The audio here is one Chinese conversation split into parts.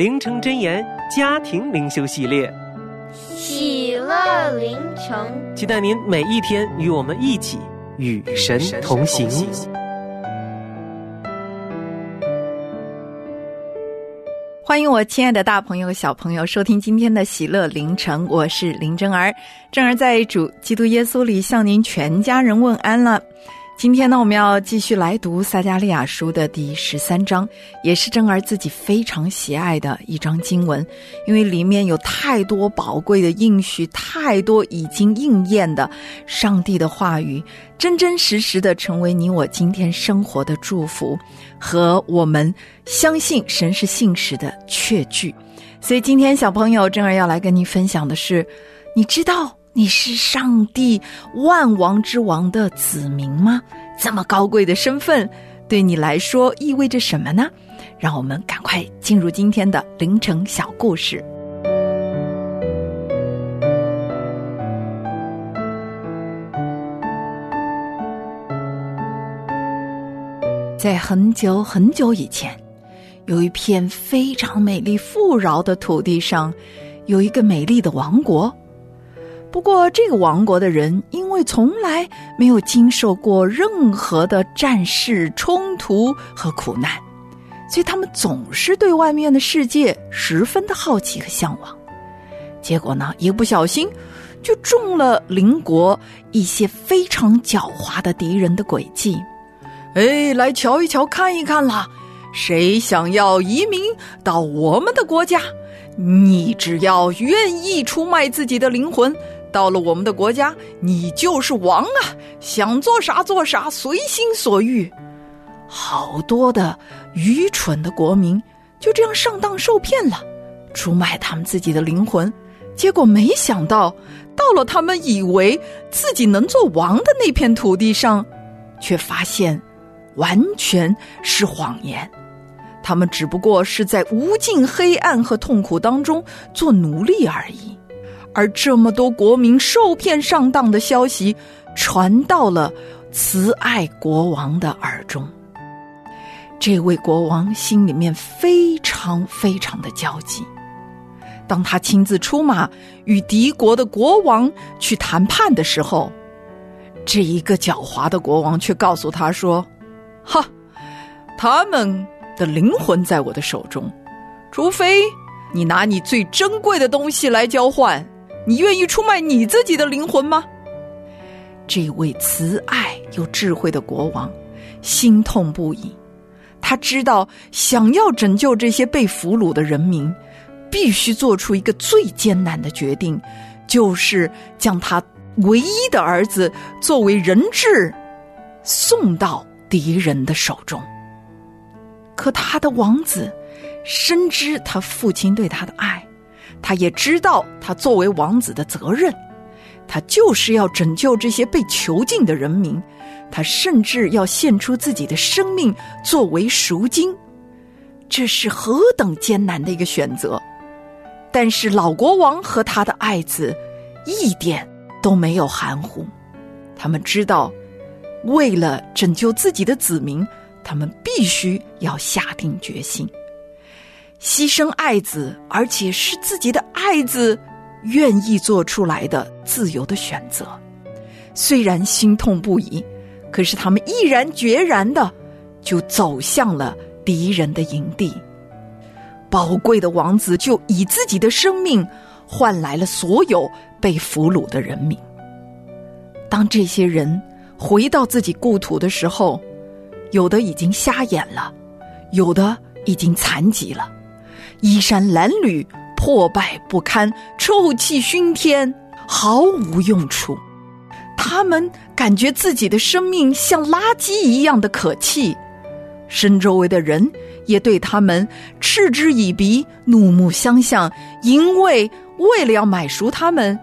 灵城真言家庭灵修系列，喜乐灵城，期待您每一天与我们一起与神同行。欢迎我亲爱的大朋友、小朋友收听今天的喜乐凌晨，我是林真儿。真儿在主基督耶稣里向您全家人问安了。今天呢，我们要继续来读撒加利亚书的第十三章，也是真儿自己非常喜爱的一章经文，因为里面有太多宝贵的应许，太多已经应验的上帝的话语，真真实实的成为你我今天生活的祝福和我们相信神是信实的确据。所以今天小朋友真儿要来跟你分享的是，你知道。你是上帝万王之王的子民吗？这么高贵的身份，对你来说意味着什么呢？让我们赶快进入今天的凌晨小故事。在很久很久以前，有一片非常美丽富饶的土地上，有一个美丽的王国。不过，这个王国的人因为从来没有经受过任何的战事、冲突和苦难，所以他们总是对外面的世界十分的好奇和向往。结果呢，一不小心就中了邻国一些非常狡猾的敌人的诡计。哎，来瞧一瞧，看一看啦！谁想要移民到我们的国家？你只要愿意出卖自己的灵魂。到了我们的国家，你就是王啊！想做啥做啥，随心所欲。好多的愚蠢的国民就这样上当受骗了，出卖他们自己的灵魂，结果没想到，到了他们以为自己能做王的那片土地上，却发现完全是谎言。他们只不过是在无尽黑暗和痛苦当中做奴隶而已。而这么多国民受骗上当的消息，传到了慈爱国王的耳中。这位国王心里面非常非常的焦急。当他亲自出马与敌国的国王去谈判的时候，这一个狡猾的国王却告诉他说：“哈，他们的灵魂在我的手中，除非你拿你最珍贵的东西来交换。”你愿意出卖你自己的灵魂吗？这位慈爱又智慧的国王心痛不已。他知道，想要拯救这些被俘虏的人民，必须做出一个最艰难的决定，就是将他唯一的儿子作为人质送到敌人的手中。可他的王子深知他父亲对他的爱。他也知道他作为王子的责任，他就是要拯救这些被囚禁的人民，他甚至要献出自己的生命作为赎金，这是何等艰难的一个选择！但是老国王和他的爱子一点都没有含糊，他们知道，为了拯救自己的子民，他们必须要下定决心。牺牲爱子，而且是自己的爱子愿意做出来的自由的选择。虽然心痛不已，可是他们毅然决然的就走向了敌人的营地。宝贵的王子就以自己的生命换来了所有被俘虏的人民。当这些人回到自己故土的时候，有的已经瞎眼了，有的已经残疾了，衣衫褴褛、破败不堪、臭气熏天，毫无用处。他们感觉自己的生命像垃圾一样的可弃，身周围的人也对他们嗤之以鼻、怒目相向，因为为了要买赎他们，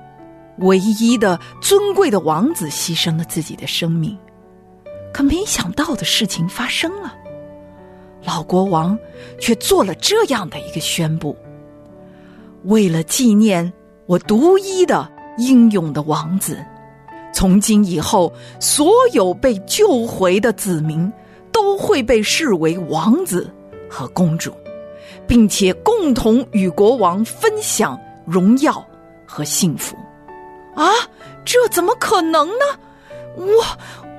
唯一的尊贵的王子牺牲了自己的生命。可没想到的事情发生了，老国王却做了这样的一个宣布：为了纪念我独一的英勇的王子。从今以后，所有被救回的子民都会被视为王子和公主，并且共同与国王分享荣耀和幸福。啊，这怎么可能呢？我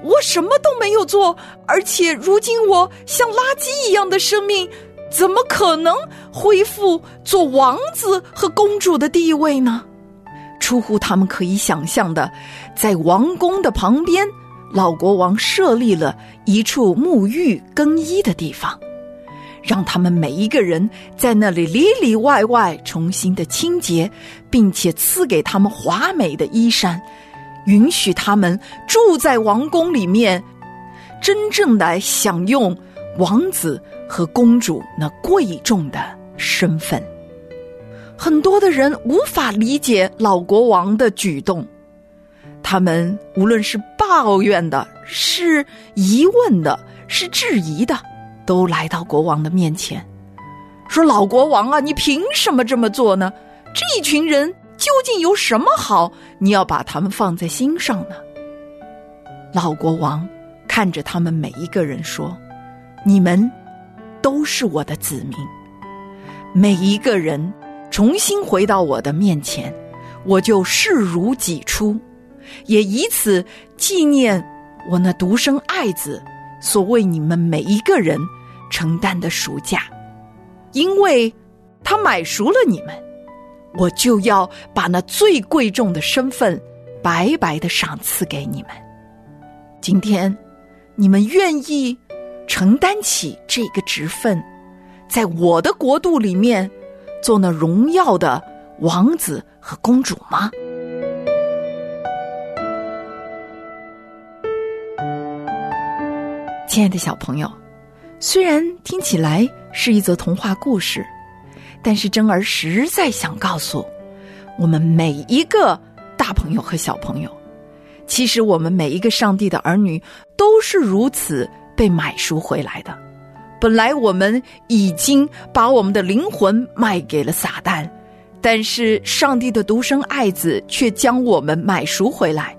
我什么都没有做，而且如今我像垃圾一样的生命，怎么可能恢复做王子和公主的地位呢？出乎他们可以想象的，在王宫的旁边，老国王设立了一处沐浴更衣的地方，让他们每一个人在那里里里外外重新的清洁，并且赐给他们华美的衣衫，允许他们住在王宫里面，真正的享用王子和公主那贵重的身份。很多的人无法理解老国王的举动，他们无论是抱怨的、是疑问的、是质疑的，都来到国王的面前，说：“老国王啊，你凭什么这么做呢？这一群人究竟有什么好？你要把他们放在心上呢？”老国王看着他们每一个人说：“你们都是我的子民，每一个人。”重新回到我的面前，我就视如己出，也以此纪念我那独生爱子所为你们每一个人承担的赎价，因为他买赎了你们，我就要把那最贵重的身份白白的赏赐给你们。今天，你们愿意承担起这个职分，在我的国度里面。做那荣耀的王子和公主吗？亲爱的小朋友，虽然听起来是一则童话故事，但是真儿实在想告诉我们每一个大朋友和小朋友，其实我们每一个上帝的儿女都是如此被买赎回来的。本来我们已经把我们的灵魂卖给了撒旦，但是上帝的独生爱子却将我们买赎回来。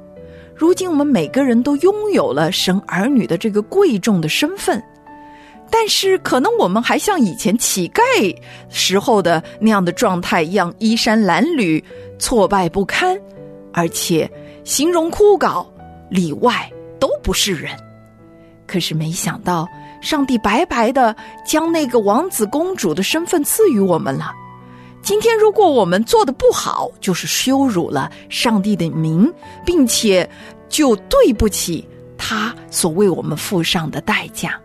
如今我们每个人都拥有了神儿女的这个贵重的身份，但是可能我们还像以前乞丐时候的那样的状态一样，衣衫褴褛、挫败不堪，而且形容枯槁，里外都不是人。可是没想到。上帝白白的将那个王子公主的身份赐予我们了。今天如果我们做的不好，就是羞辱了上帝的名，并且就对不起他所为我们付上的代价。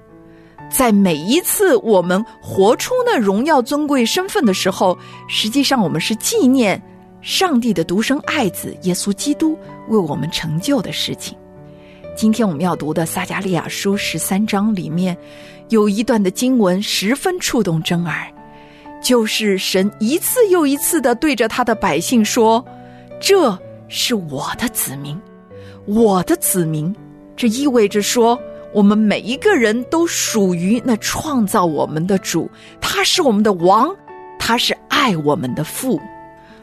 在每一次我们活出那荣耀尊贵身份的时候，实际上我们是纪念上帝的独生爱子耶稣基督为我们成就的事情。今天我们要读的撒加利亚书十三章里面，有一段的经文十分触动真儿，就是神一次又一次的对着他的百姓说：“这是我的子民，我的子民。”这意味着说，我们每一个人都属于那创造我们的主，他是我们的王，他是爱我们的父。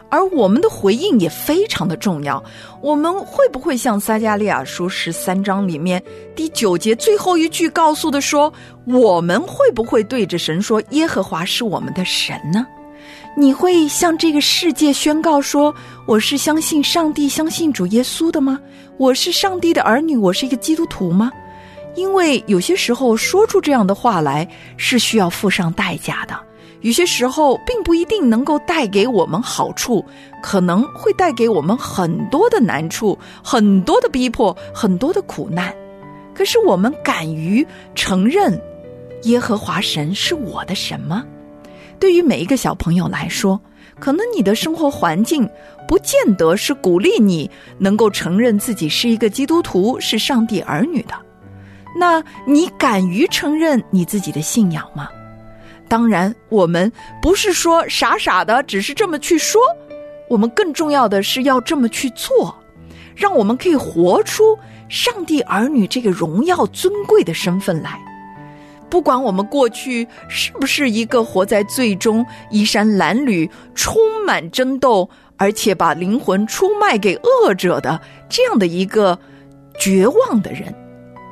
而我们的回应也非常的重要。我们会不会像撒加利亚书十三章里面第九节最后一句告诉的说：“我们会不会对着神说，耶和华是我们的神呢？”你会向这个世界宣告说：“我是相信上帝、相信主耶稣的吗？我是上帝的儿女，我是一个基督徒吗？”因为有些时候说出这样的话来是需要付上代价的，有些时候并不一定能够带给我们好处，可能会带给我们很多的难处、很多的逼迫、很多的苦难。可是我们敢于承认耶和华神是我的神吗？对于每一个小朋友来说，可能你的生活环境不见得是鼓励你能够承认自己是一个基督徒、是上帝儿女的。那你敢于承认你自己的信仰吗？当然，我们不是说傻傻的，只是这么去说。我们更重要的是要这么去做，让我们可以活出上帝儿女这个荣耀尊贵的身份来。不管我们过去是不是一个活在最终衣衫褴褛、充满争斗，而且把灵魂出卖给恶者的这样的一个绝望的人。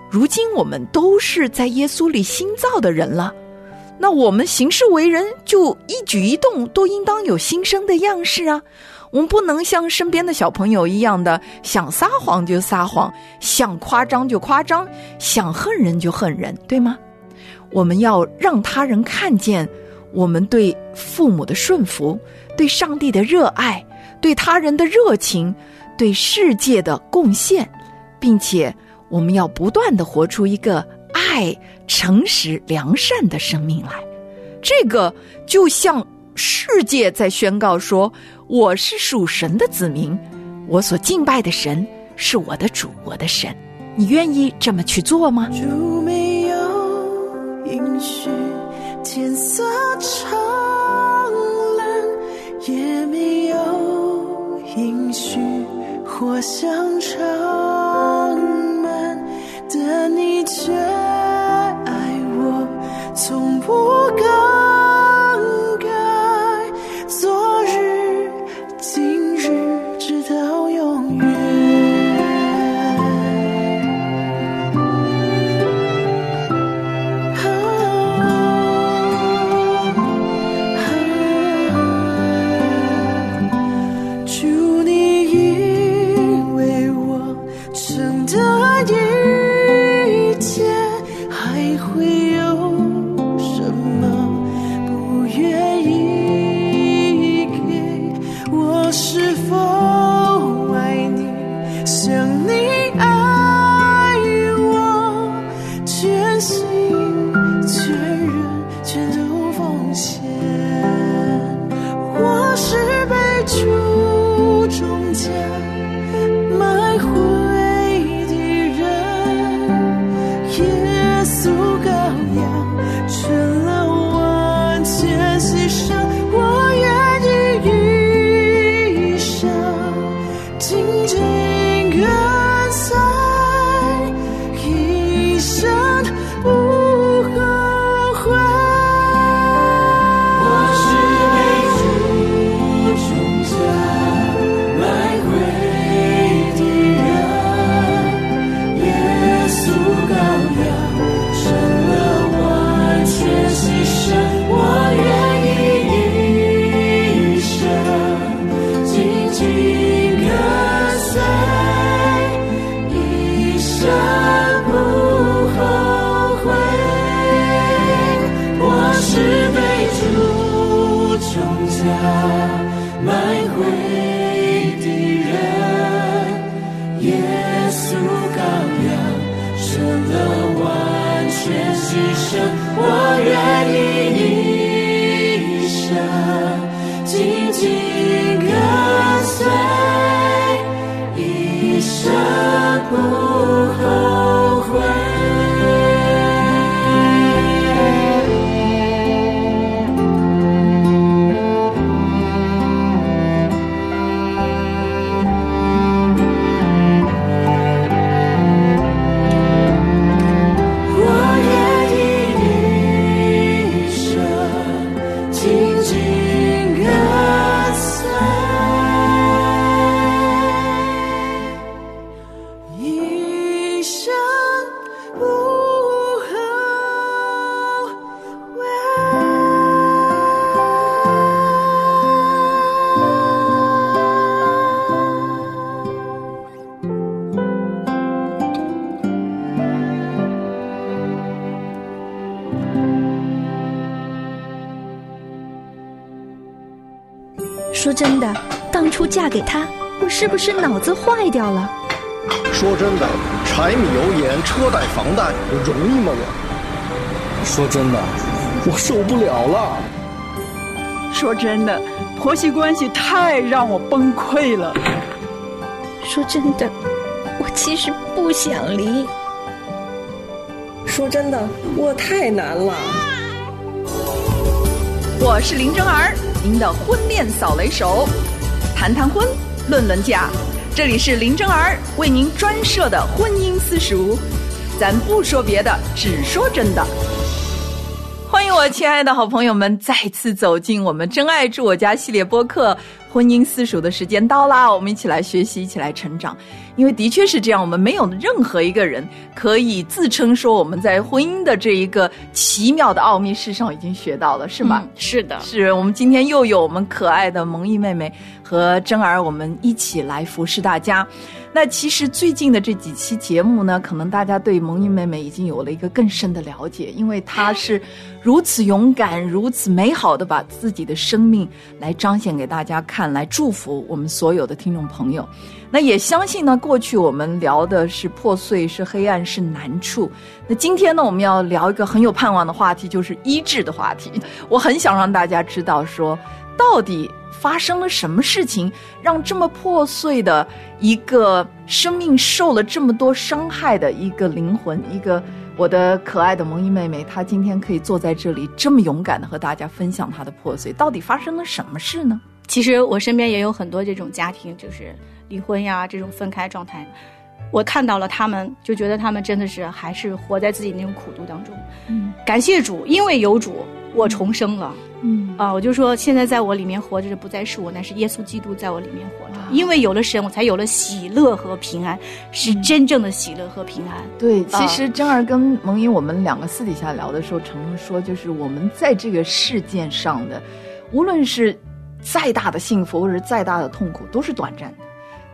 如今我们都是在耶稣里新造的人了，那我们行事为人就一举一动都应当有新生的样式啊！我们不能像身边的小朋友一样的想撒谎就撒谎，想夸张就夸张，想恨人就恨人，对吗？我们要让他人看见我们对父母的顺服，对上帝的热爱，对他人的热情，对世界的贡献，并且。我们要不断的活出一个爱、诚实、良善的生命来，这个就像世界在宣告说：“我是属神的子民，我所敬拜的神是我的主，我的神。”你愿意这么去做吗？主没有允许天色长蓝，也没有允许火香长。书中家我愿意真的，当初嫁给他，我是不是脑子坏掉了？说真的，柴米油盐、车贷、房贷，我容易吗？我说真的，我受不了了。说真的，婆媳关系太让我崩溃了。说真的，我其实不想离。说真的，我太难了。我是林真儿，您的婚恋扫雷手，谈谈婚，论论嫁，这里是林真儿为您专设的婚姻私塾，咱不说别的，只说真的。欢迎我亲爱的好朋友们再次走进我们“真爱住我家”系列播客婚姻私塾的时间到啦！我们一起来学习，一起来成长。因为的确是这样，我们没有任何一个人可以自称说我们在婚姻的这一个奇妙的奥秘世上已经学到了，是吗？嗯、是的，是我们今天又有我们可爱的蒙毅妹妹和真儿，我们一起来服侍大家。那其实最近的这几期节目呢，可能大家对蒙毅妹妹已经有了一个更深的了解，因为她是如此勇敢、如此美好的把自己的生命来彰显给大家看，来祝福我们所有的听众朋友。那也相信呢，过去我们聊的是破碎、是黑暗、是难处。那今天呢，我们要聊一个很有盼望的话题，就是医治的话题。我很想让大家知道说，到底发生了什么事情，让这么破碎的一个生命受了这么多伤害的一个灵魂，一个我的可爱的蒙毅妹妹，她今天可以坐在这里这么勇敢的和大家分享她的破碎，到底发生了什么事呢？其实我身边也有很多这种家庭，就是离婚呀，这种分开状态。我看到了他们，就觉得他们真的是还是活在自己那种苦度当中。嗯，感谢主，因为有主，我重生了。嗯啊，我就说现在在我里面活着的不再是我，那是耶稣基督在我里面活着。因为有了神，我才有了喜乐和平安，是真正的喜乐和平安。对，其实真儿跟蒙英我们两个私底下聊的时候，常常说，就是我们在这个事件上的，无论是再大的幸福或者再大的痛苦，都是短暂的，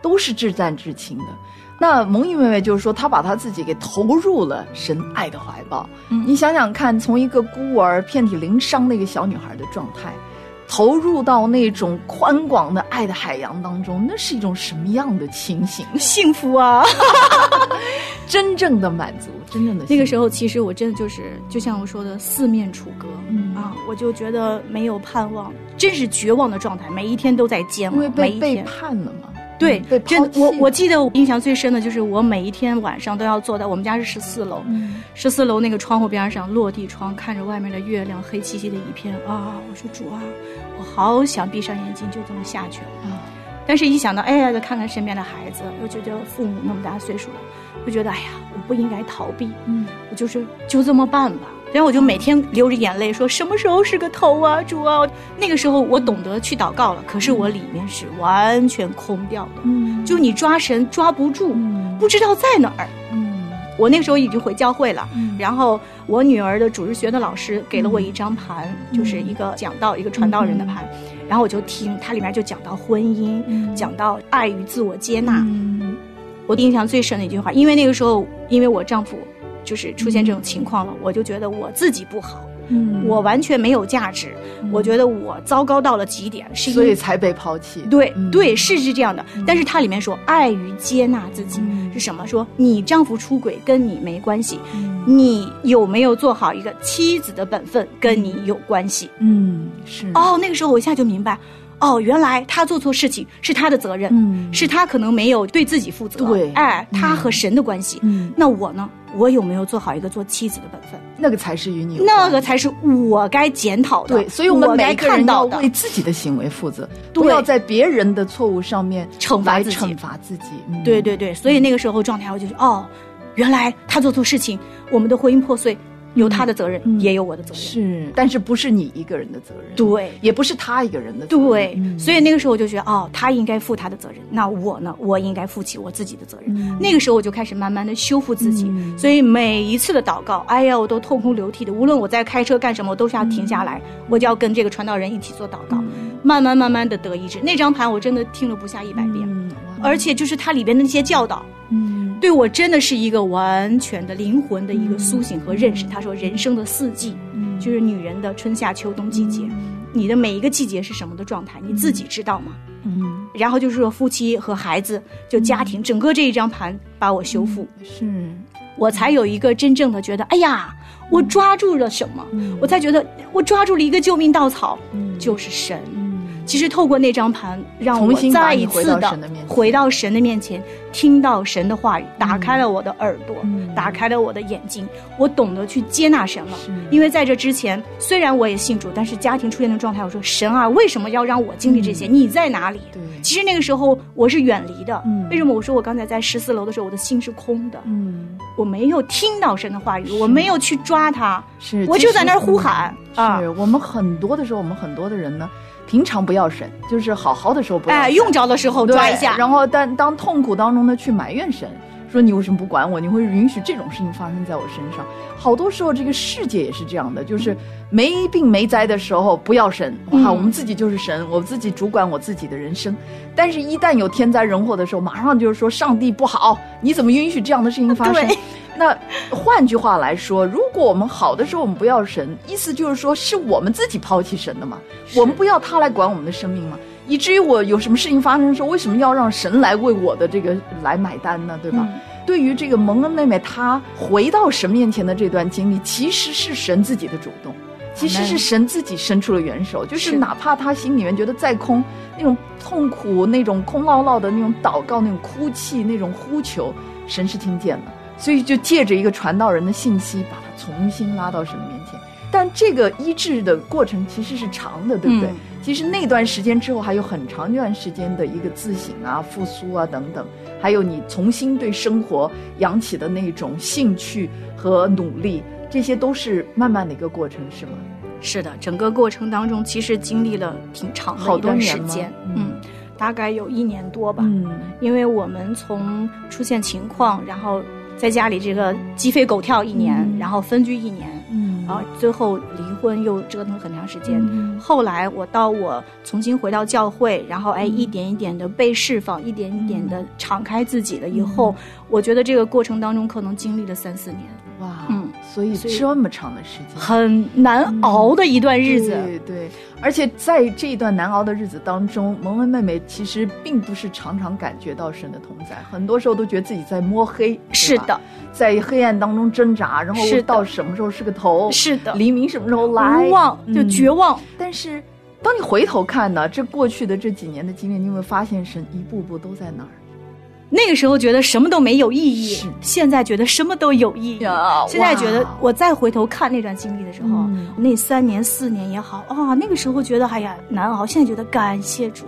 都是至暂至轻的。那蒙毅妹妹就是说，她把她自己给投入了神爱的怀抱。嗯、你想想看，从一个孤儿、遍体鳞伤的一个小女孩的状态，投入到那种宽广的爱的海洋当中，那是一种什么样的情形？幸福啊！真正的满足，真正的那个时候，其实我真的就是，就像我说的，四面楚歌、嗯、啊，我就觉得没有盼望，真是绝望的状态，每一天都在煎熬，因为被背叛了嘛。对，对真我我记得印象最深的就是我每一天晚上都要坐在我们家是十四楼，十四、嗯、楼那个窗户边上落地窗，看着外面的月亮黑漆漆的一片啊！我说主啊，我好想闭上眼睛就这么下去了。啊、但是，一想到哎呀，再看看身边的孩子，又觉得父母那么大岁数了，就觉得哎呀，我不应该逃避，嗯，我就是就这么办吧。然后我就每天流着眼泪说：“什么时候是个头啊，主啊！”那个时候我懂得去祷告了，可是我里面是完全空掉的，嗯，就你抓神抓不住，嗯、不知道在哪儿。嗯，我那个时候已经回教会了，嗯、然后我女儿的主日学的老师给了我一张盘，嗯、就是一个讲道、一个传道人的盘，然后我就听，它里面就讲到婚姻，讲到爱与自我接纳。嗯，我印象最深的一句话，因为那个时候，因为我丈夫。就是出现这种情况了，我就觉得我自己不好，嗯，我完全没有价值，嗯、我觉得我糟糕到了极点，是所以才被抛弃。对、嗯、对，是是这样的。但是它里面说爱与接纳自己、嗯、是什么？说你丈夫出轨跟你没关系，嗯、你有没有做好一个妻子的本分跟你有关系。嗯，是。哦，那个时候我一下就明白。哦，原来他做错事情是他的责任，嗯，是他可能没有对自己负责，对，哎，他和神的关系，嗯，那我呢？我有没有做好一个做妻子的本分？那个才是与你，那个才是我该检讨的。对，所以我们每个人要为自己的行为负责，对不要在别人的错误上面惩罚自己。惩罚自己，嗯、对对对，所以那个时候状态，我就是，哦，原来他做错事情，我们的婚姻破碎。有他的责任，嗯、也有我的责任。是，但是不是你一个人的责任？对，也不是他一个人的责任。对，嗯、所以那个时候我就觉得，哦，他应该负他的责任，那我呢，我应该负起我自己的责任。嗯、那个时候我就开始慢慢的修复自己，所以每一次的祷告，哎呀，我都痛哭流涕的。无论我在开车干什么，我都是要停下来，我就要跟这个传道人一起做祷告，慢慢慢慢的得医治。那张盘我真的听了不下一百遍，而且就是它里边的那些教导。嗯，对我真的是一个完全的灵魂的一个苏醒和认识。他说，人生的四季，嗯，就是女人的春夏秋冬季节，你的每一个季节是什么的状态，你自己知道吗？嗯，然后就是说夫妻和孩子，就家庭，整个这一张盘把我修复，是我才有一个真正的觉得，哎呀，我抓住了什么？我才觉得我抓住了一个救命稻草，就是神。其实透过那张盘，让我再一次的回到神的面前，听到神的话语，打开了我的耳朵，打开了我的眼睛，我懂得去接纳神了。因为在这之前，虽然我也信主，但是家庭出现的状态，我说神啊，为什么要让我经历这些？你在哪里？其实那个时候我是远离的。为什么我说我刚才在十四楼的时候，我的心是空的？嗯，我没有听到神的话语，我没有去抓他，是，我就在那儿呼喊啊！是我们很多的时候，我们很多的人呢，平常不要神，就是好好的时候不要神，哎，用着的时候抓一下，然后但当痛苦当中呢，去埋怨神，说你为什么不管我？你会允许这种事情发生在我身上？好多时候，这个世界也是这样的，就是没病没灾的时候不要神，哇，嗯我们自己就是神，我自己主管我自己的人生。但是，一旦有天灾人祸的时候，马上就是说上帝不好，你怎么允许这样的事情发生对？那换句话来说，如果我们好的时候我们不要神，意思就是说是我们自己抛弃神的嘛，我们不要他来管我们的生命嘛，以至于我有什么事情发生的时候，为什么要让神来为我的这个来买单呢？对吧？嗯。对于这个蒙恩妹妹，她回到神面前的这段经历，其实是神自己的主动，其实是神自己伸出了援手，就是是哪怕她心里面觉得再空，那种痛苦、那种空落落的那种祷告、那种哭泣、那种呼求，神是听见了，所以就借着一个传道人的信息，把他重新拉到神的面前。但这个医治的过程其实是长的，对不对？嗯其实那段时间之后，还有很长一段时间的一个自省啊、复苏啊等等，还有你重新对生活扬起的那种兴趣和努力，这些都是慢慢的一个过程，是吗？是的，整个过程当中其实经历了挺长的好一段多时间，嗯嗯，大概有一年多吧。嗯因为我们从出现情况，然后在家里这个鸡飞狗跳一年，嗯。然后分居一年，嗯。啊，最后离婚又折腾很长时间。嗯。后来我到我重新回到教会，然后哎，嗯。一点一点的被释放，一点一点的敞开自己了以后，我觉得这个过程当中可能经历了三四年，哇，嗯，所以这么长的时间，很难熬的一段日子。对对，而且在这一段难熬的日子当中，蒙恩妹妹其实并不是常常感觉到神的同在，很多时候都觉得自己在摸黑。是的，在黑暗当中挣扎，然后是到什么时候是个头？是的黎明什么时候来？无望就嗯绝望。但是当你回头看呢，这过去的这几年的经历，你有没有发现神一步步都在那儿？那个时候觉得什么都没有意义，现在觉得什么都有意义。现在觉得我再回头看那段经历的时候，嗯。那三年四年也好啊、那个时候觉得哎呀难熬，现在觉得感谢主。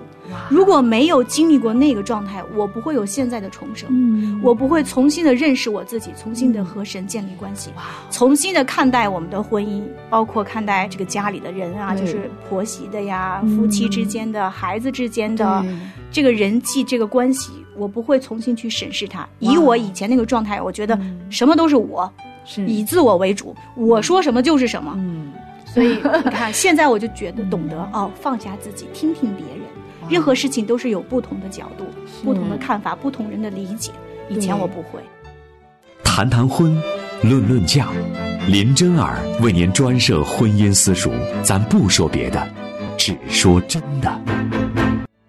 如果没有经历过那个状态，我不会有现在的重生，嗯。我不会重新的认识我自己，重新的和神建立关系，重新的看待我们的婚姻，包括看待这个家里的人啊，就是婆媳的呀、嗯。夫妻之间的、孩子之间的这个人际这个关系，我不会重新去审视它。以我以前那个状态，我觉得什么都是我，是以自我为主，我说什么就是什么。嗯，所以你看，现在我就觉得懂得哦，放下自己，听听别人，任何事情都是有不同的角度、不同的看法、不同人的理解。以前我不会。谈谈婚，论论嫁，林真儿为您专设婚姻私塾，咱不说别的，只说真的。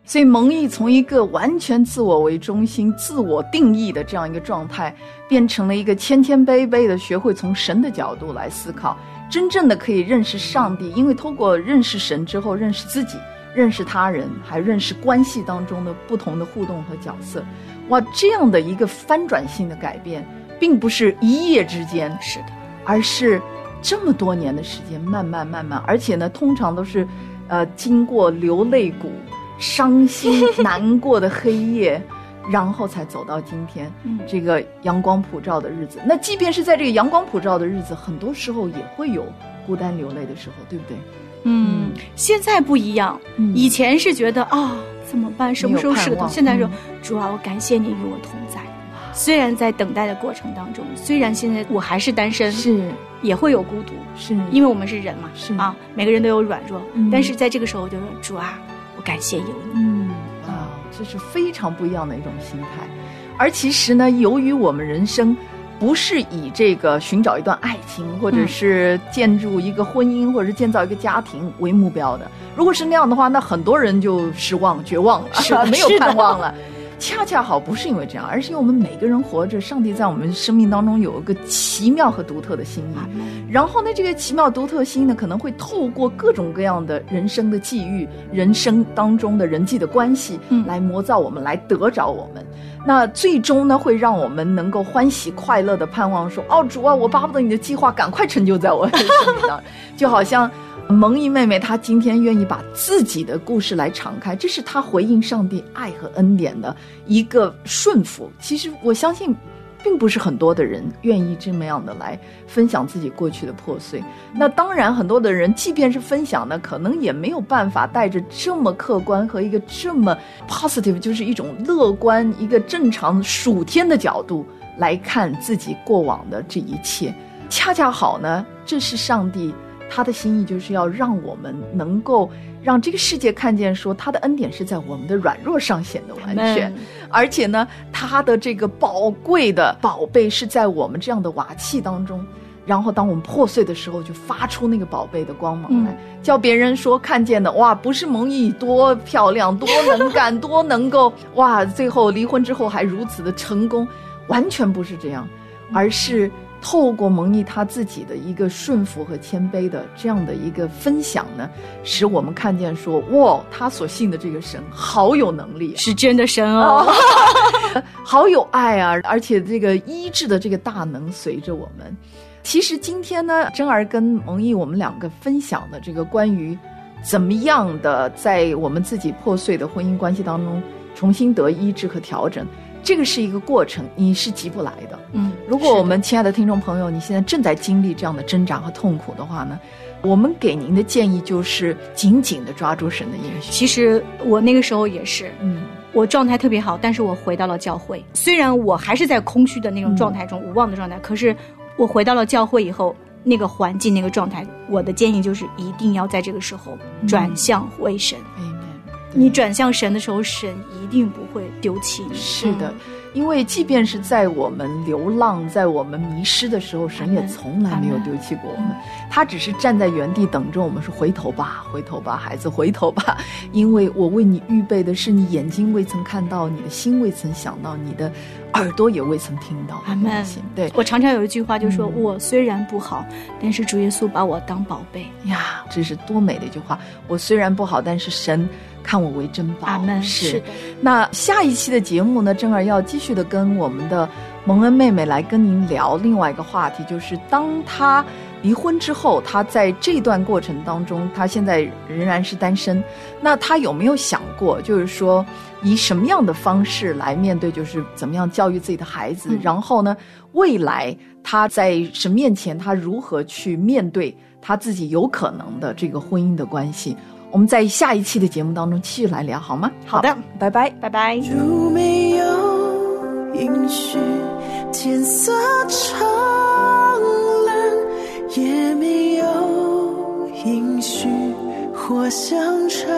所以蒙毅从一个完全自我为中心、自我定义的这样一个状态，变成了一个谦谦卑卑的，学会从神的角度来思考，真正的可以认识上帝。因为通过认识神之后，认识自己，认识他人，还认识关系当中的不同的互动和角色。哇，这样的一个翻转性的改变，并不是一夜之间，是的，而是这么多年的时间，慢慢慢慢，而且呢，通常都是，呃，经过流泪谷、伤心 难过的黑夜，然后才走到今天、嗯这个阳光普照的日子。那即便是在这个阳光普照的日子，很多时候也会有孤单流泪的时候，对不对？嗯，现在不一样，以前是觉得啊、怎么办？什么时候是个头？现在说嗯，主啊，我感谢你与我同在。虽然在等待的过程当中，虽然现在我还是单身，是也会有孤独，是因为我们是人嘛，是啊，每个人都有软弱，嗯但是在这个时候，我就说主啊，我感谢有你。嗯，啊，这是非常不一样的一种心态。而其实呢，由于我们人生不是以这个寻找一段爱情，或者是建筑一个婚姻，或者是建造一个家庭为目标的。如果是那样的话，那很多人就失望、绝望了，是的 没有盼望了。恰恰好不是因为这样，而是因为我们每个人活着，上帝在我们生命当中有一个奇妙和独特的心意。然后呢，这个奇妙独特心呢，可能会透过各种各样的人生的际遇、人生当中的人际的关系，来磨造我们，来得着我们。那最终呢，会让我们能够欢喜快乐的盼望说：“哦，主啊，我巴不得你的计划赶快成就在我的生命当中。”就好像蒙毅妹妹，她今天愿意把自己的故事来敞开，这是她回应上帝爱和恩典的一个顺服。其实我相信。并不是很多的人愿意这么样的来分享自己过去的破碎。那当然，很多的人即便是分享呢，可能也没有办法带着这么客观和一个这么 positive，就是一种乐观、一个正常数天的角度来看自己过往的这一切。恰恰好呢，这是上帝他的心意，就是要让我们能够让这个世界看见，说他的恩典是在我们的软弱上显得完全。而且呢，他的这个宝贵的宝贝是在我们这样的瓦器当中，然后当我们破碎的时候，就发出那个宝贝的光芒来，叫别人说看见的哇，不是蒙毅多漂亮，多能干，多能够哇，最后离婚之后还如此的成功，完全不是这样，而是。透过蒙毅他自己的一个顺服和谦卑的这样的一个分享呢，使我们看见说，哇，他所信的这个神好有能力、啊，是真的神哦，好有爱啊！而且这个医治的这个大能随着我们。其实今天呢，珍儿跟蒙毅我们两个分享的这个关于怎么样的在我们自己破碎的婚姻关系当中重新得医治和调整。这个是一个过程，你是急不来的。嗯，如果我们亲爱的听众朋友，你现在正在经历这样的挣扎和痛苦的话呢，我们给您的建议就是紧紧的抓住神的应许。其实我那个时候也是，嗯，我状态特别好，但是我回到了教会，虽然我还是在空虚的那种状态中、无望的状态，可是我回到了教会以后，那个环境、那个状态，我的建议就是一定要在这个时候转向为神。你转向神的时候，神一定不会丢弃你。是的，因为即便是在我们流浪、在我们迷失的时候，神也从来没有丢弃过我们。他只是站在原地等着我们说：“回头吧，回头吧，孩子，回头吧。”因为我为你预备的是你眼睛未曾看到、你的心未曾想到、你的耳朵也未曾听到。阿门。对我常常有一句话，就说、嗯、我虽然不好，但是主耶稣把我当宝贝呀，这是多美的一句话！我虽然不好，但是神。看我为珍宝，阿门。是。那下一期的节目呢，珍儿要继续的跟我们的蒙恩妹妹来跟您聊另外一个话题，就是当她离婚之后，她在这段过程当中，她现在仍然是单身。那她有没有想过，就是说以什么样的方式来面对，就是怎么样教育自己的孩子？嗯、然后呢，未来她在什么面前，她如何去面对她自己有可能的这个婚姻的关系？我们在下一期的节目当中继续来聊，好吗？好的，拜拜，拜拜。如没有允许天色苍蓝，也没有允许火香长